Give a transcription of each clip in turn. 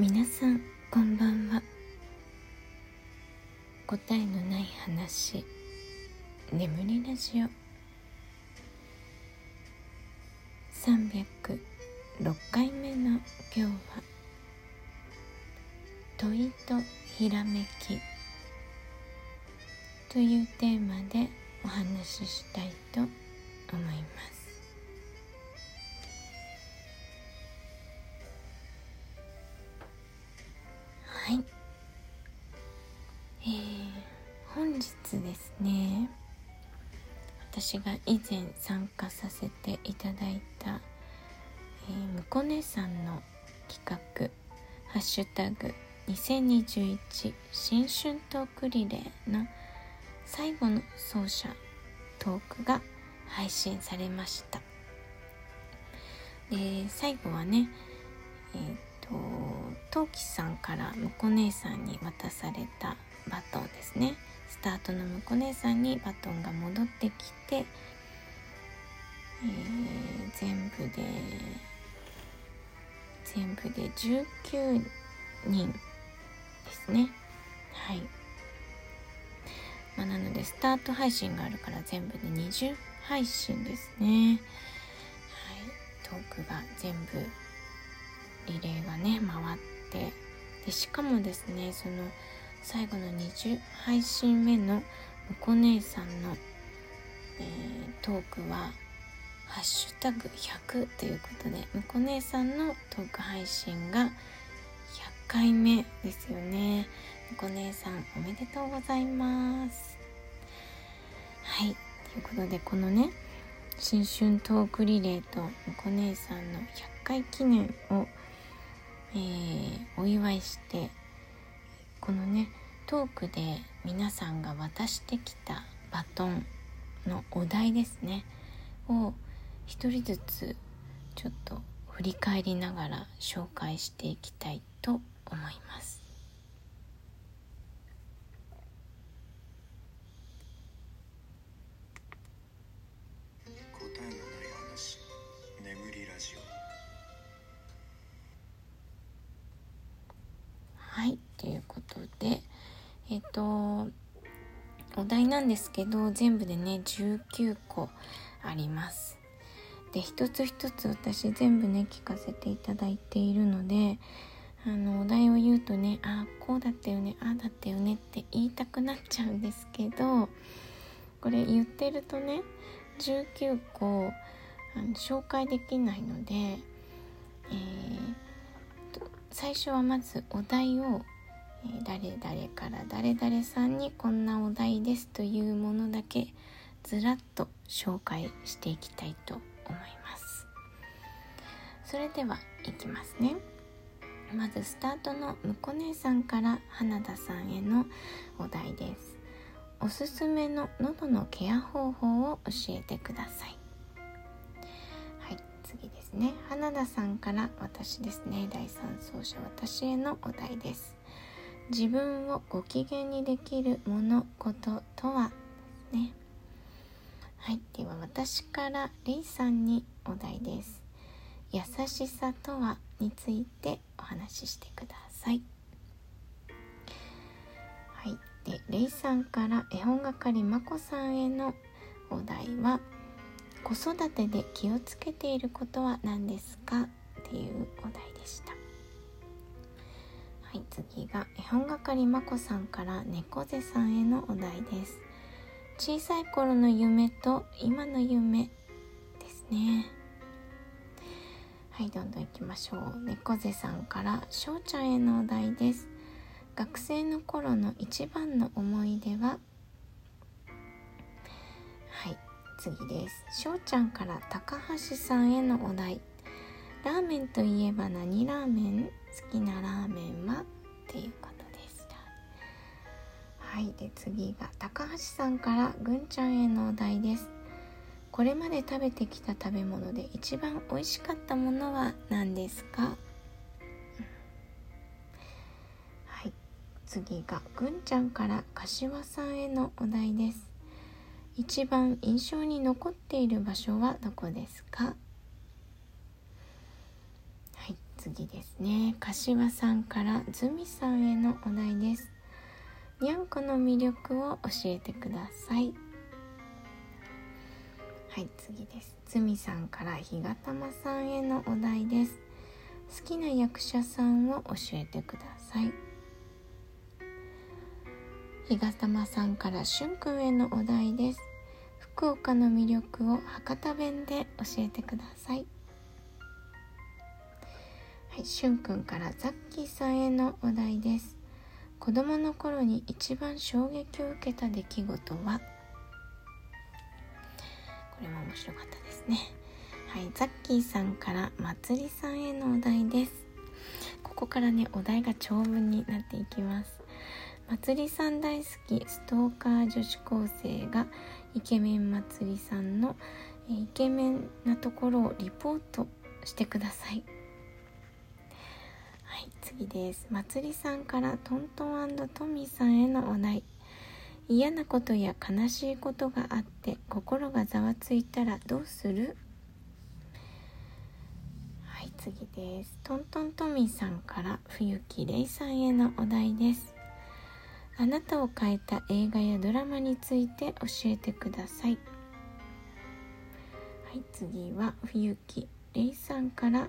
皆さんこんばんは。答えのない話。眠りラジオ。306回目の今日は「問いとひらめき」というテーマでお話ししたいと思います。はい。えー、本日ですね私が以前参加させていただいた、えー、むこねさんの企画「ハッシュタグ #2021 新春トークリレー」の最後の奏者トークが配信されました。で最後はねえ、ー、陶器さんからむこ姉さんに渡されたバトンですね。スタートのむこ姉さんにバトンが戻ってきて、えー、全部で全部で19人ですね。はい。まあ、なのでスタート配信があるから全部で20配信ですね。はい。トークが全部リレーがね回ってて。でしかもですねその最後の20配信目のむこ姉さんの、えー、トークは「ハッシュタグ #100」ということでむこ姉さんのトーク配信が100回目ですよね。むこ姉さんおめでとうございます。はい。ということでこのね新春トークリレーとむこ姉さんの100回記念をえー、お祝いしてこのねトークで皆さんが渡してきたバトンのお題ですねを一人ずつちょっと振り返りながら紹介していきたいと思います。はいということでえっ、とお題なんですけど全部でね19個あります。で一つ一つ私全部ね聞かせていただいているのであのお題を言うとねあこうだったよねああだったよねって言いたくなっちゃうんですけどこれ言ってるとね19個あの紹介できないので、えー、最初はまずお題をえ誰々から誰々さんにこんなお題ですというものだけずらっと紹介していきたいと思います。それではいきますね。まずスタートのむこ姉さんから花田さんへのお題です。おすすめの喉のケア方法を教えてください。ね花田さんから私ですね第3走者私へのお題です。自分をご機嫌にできるものことは？ね。はいでは私からレイさんにお題です。優しさとはについてお話ししてください。はいでレイさんから絵本係まこさんへのお題は？子育てで気をつけていることは何ですか？っていうお題でした。はい次が絵本係まこさんから猫背さんへのお題です。小さい頃の夢と今の夢ですね。はいどんどんいきましょう。猫背さんからしょうちゃんへのお題です。学生の頃の一番の思い出は次です。しょうちゃんから高橋さんへのお題。ラーメンといえば何ラーメン？好きなラーメン？はっていうことでしたはい。で次が高橋さんからぐんちゃんへのお題です。これまで食べてきた食べ物で一番美味しかったものは何ですか、はい。次がぐんちゃんから柏さんへのお題です。一番印象に残っている場所はどこですか？はい次ですね。柏さんからズミさんへのお題です。にゃんこの魅力を教えてください。はい次です。ズミさんからひがたまさんへのお題です。好きな役者さんを教えてください。ひがたまさんからしゅんくんへのお題です。福岡の魅力を博多弁で教えてください。はい、しゅんくんからザッキーさんへのお題です。子供の頃に一番衝撃を受けた出来事は？これも面白かったですね。はいザッキーさんからまつりさんへのお題です。ここからねお題が長文になっていきます。まつりさん大好きストーカー女子高生がイケメンまつりさんのイケメンなところをリポートしてください。はい次です。まつりさんからトントントミーさんへのお題。嫌なことや悲しいことがあって心がざわついたらどうする？はい次です。トントントミーさんから冬木レイさんへのお題です。あなたを変えた映画やドラマについて教えてください。はい次は冬木レイさんから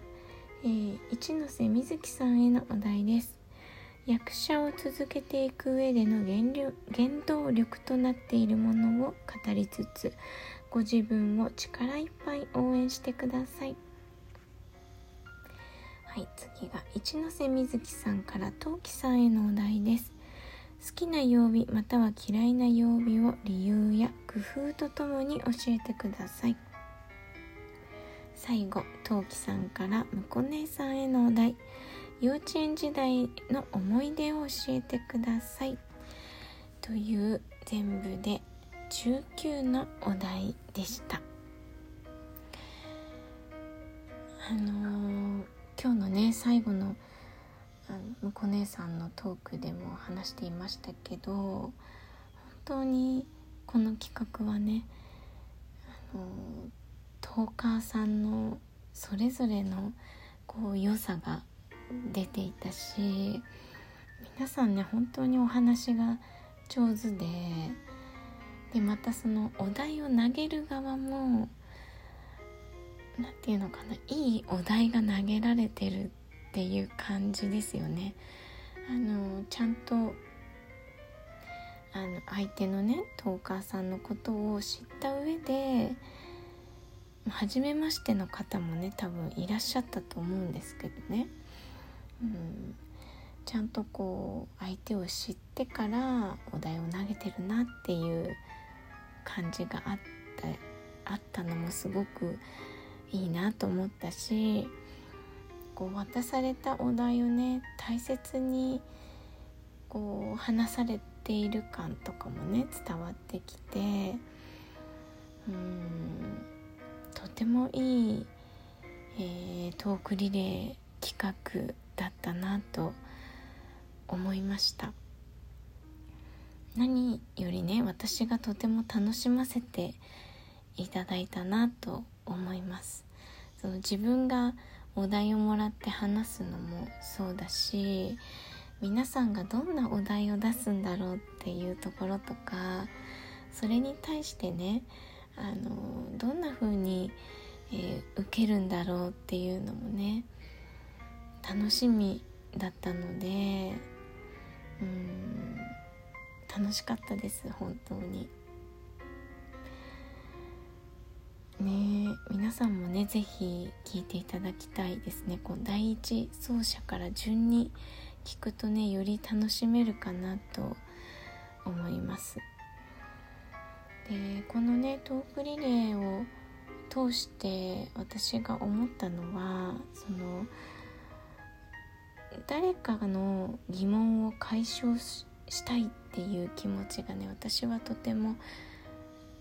えー、一ノ瀬瑞希さんへのお題です。役者を続けていく上での原原動力となっているものを語りつつご自分を力いっぱい応援してください。はい次が一ノ瀬瑞希さんから陶器さんへのお題です。好きな曜日または嫌いな曜日を理由や工夫とともに教えてください。最後陶器さんからむこ姉さんへのお題。幼稚園時代の思い出を教えてください。という全部で19のお題でした。あのー、今日のね最後のあのむこ姉さんのトークでも話していましたけど本当にこの企画はねあのトーカーさんのそれぞれのこう良さが出ていたし皆さんね本当にお話が上手ででまたそのお題を投げる側も何て言うのかないいお題が投げられてるっていう感じですよね。あのちゃんとあの相手のねトーカーさんのことを知った上で初めましての方もね多分いらっしゃったと思うんですけどね、うん、ちゃんとこう相手を知ってからお題を投げてるなっていう感じがあったあったのもすごくいいなと思ったしこう渡されたお題をね大切にこう話されている感とかもね伝わってきてうんとてもいい、えー、トークリレー企画だったなと思いました。何よりね私がとても楽しませていただいたなと思います。その自分がお題をもらって話すのもそうだし皆さんがどんなお題を出すんだろうっていうところとかそれに対してねあのどんな風に、えー、受けるんだろうっていうのもね楽しみだったのでうん楽しかったです本当に。ね皆さんもね是非聞いていただきたいですね。こう第一走者から順に聞くとねより楽しめるかなと思います。でこのねトークリレーを通して私が思ったのはその誰かの疑問を解消したいっていう気持ちがね私はとても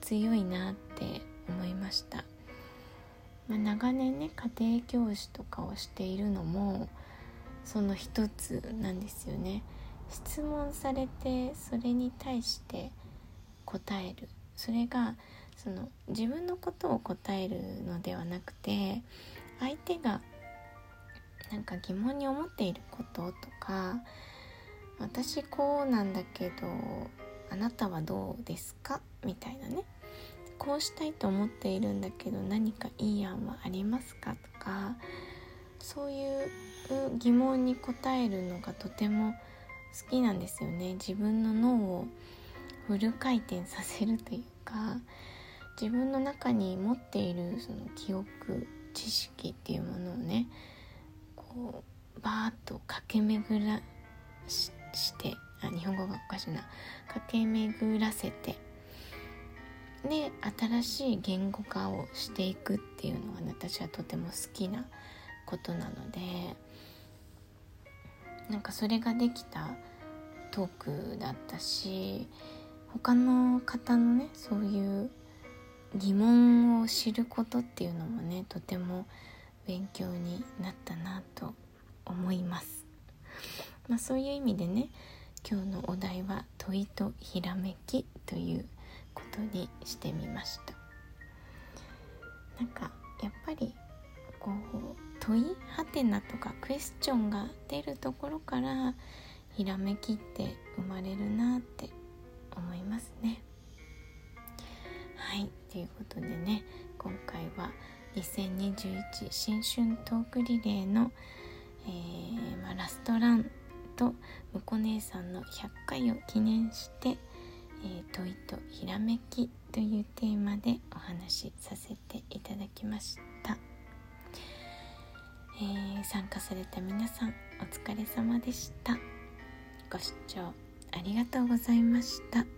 強いなって思いました、まあ、長年ね家庭教師とかをしているのもその一つなんですよね。質問されてそれに対して答える。それがその自分のことを答えるのではなくて相手がなんか疑問に思っていることとか私こうなんだけどあなたはどうですか？みたいなね。こうしたいと思っているんだけど何かいい案はありますか？とかそういう疑問に答えるのがとても好きなんですよね。自分の脳をフル回転させるというか自分の中に持っているその記憶知識っていうものをねこうバーッと駆け巡らしてあ日本語がおかしいな。駆け巡らせてで新しい言語化をしていくっていうのが、私はとても好きなことなのでなんかそれができたトークだったし他の方のねそういう疑問を知ることっていうのもねとても勉強になったなと思います。まあ、そういう意味でね今日のお題は「問いとひらめき」ということにしてみました。なんかやっぱりこう問いはてなとかクエスチョンが出るところからひらめきって生まれるなって思いますね。はいということでね今回は2021新春トークリレーの、えー、まあ、ラストランとむこ姉さんの100回を記念してえー、問いとひらめきというテーマでお話しさせていただきました、えー、参加された皆さんお疲れ様でした。ご視聴ありがとうございました。